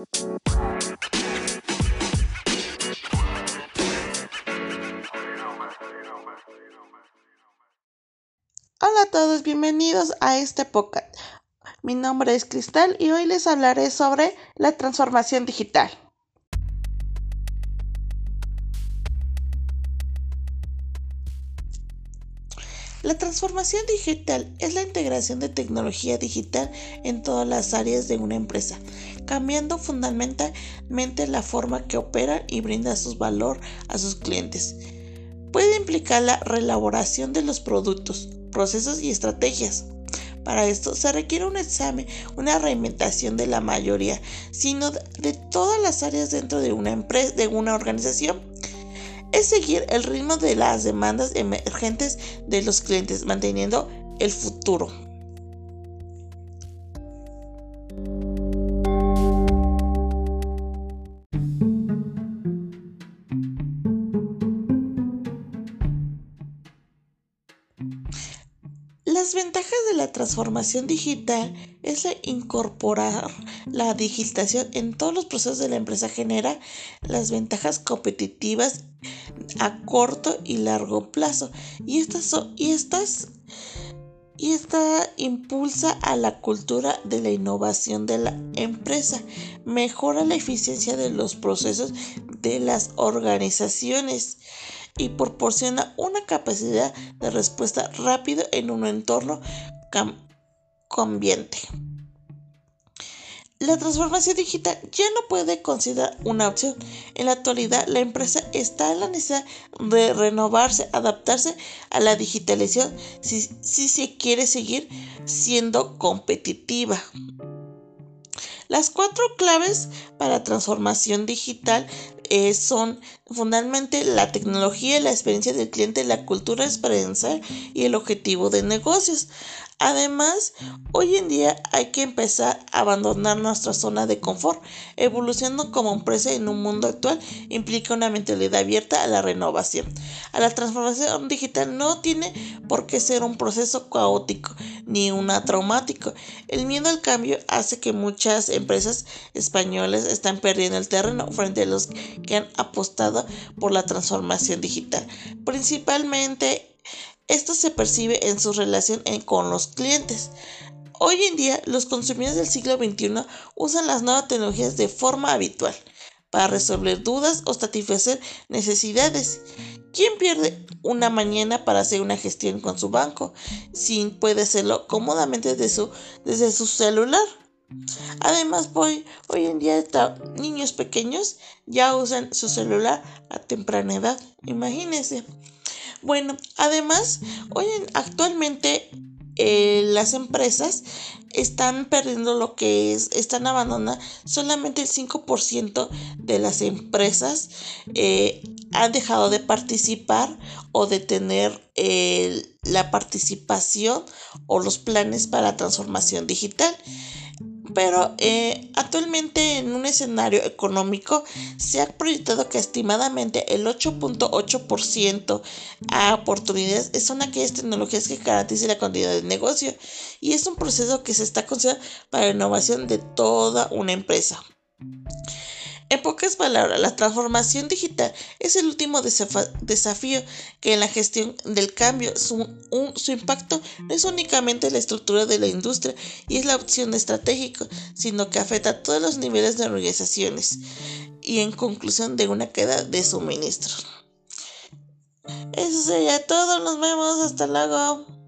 Hola a todos, bienvenidos a este podcast. Mi nombre es Cristal y hoy les hablaré sobre la transformación digital. La transformación digital es la integración de tecnología digital en todas las áreas de una empresa, cambiando fundamentalmente la forma que opera y brinda su valor a sus clientes. Puede implicar la reelaboración de los productos, procesos y estrategias. Para esto se requiere un examen, una reinventación de la mayoría, sino de todas las áreas dentro de una empresa, de una organización es seguir el ritmo de las demandas emergentes de los clientes, manteniendo el futuro. Las ventajas de la transformación digital es incorporar la digitación en todos los procesos de la empresa genera las ventajas competitivas a corto y largo plazo. Y estas son, y estas y esta impulsa a la cultura de la innovación de la empresa, mejora la eficiencia de los procesos de las organizaciones y proporciona una capacidad de respuesta rápido en un entorno cambiante. La transformación digital ya no puede considerar una opción. En la actualidad, la empresa está en la necesidad de renovarse, adaptarse a la digitalización si, si se quiere seguir siendo competitiva. Las cuatro claves para transformación digital eh, son fundamentalmente la tecnología, la experiencia del cliente, la cultura experiencial y el objetivo de negocios. Además, hoy en día hay que empezar a abandonar nuestra zona de confort. Evolucionando como empresa en un mundo actual implica una mentalidad abierta a la renovación. A la transformación digital no tiene por qué ser un proceso caótico ni una traumático. El miedo al cambio hace que muchas empresas españolas están perdiendo el terreno frente a los que han apostado por la transformación digital. Principalmente esto se percibe en su relación con los clientes. Hoy en día, los consumidores del siglo XXI usan las nuevas tecnologías de forma habitual para resolver dudas o satisfacer necesidades. ¿Quién pierde una mañana para hacer una gestión con su banco si puede hacerlo cómodamente desde su, desde su celular? Además, hoy, hoy en día niños pequeños ya usan su celular a temprana edad. Imagínense. Bueno, además, hoy actualmente eh, las empresas están perdiendo lo que es, están abandonando solamente el 5% de las empresas eh, han dejado de participar o de tener la participación o los planes para transformación digital pero eh, actualmente en un escenario económico se ha proyectado que estimadamente el 8.8% a oportunidades son aquellas tecnologías que garanticen la continuidad del negocio y es un proceso que se está considerando para la innovación de toda una empresa. En pocas palabras, la transformación digital es el último desafío que en la gestión del cambio su, su, impacto no es únicamente la estructura de la industria y es la opción estratégica, sino que afecta a todos los niveles de organizaciones y en conclusión de una queda de suministro. Eso sería todo, nos vemos, hasta luego.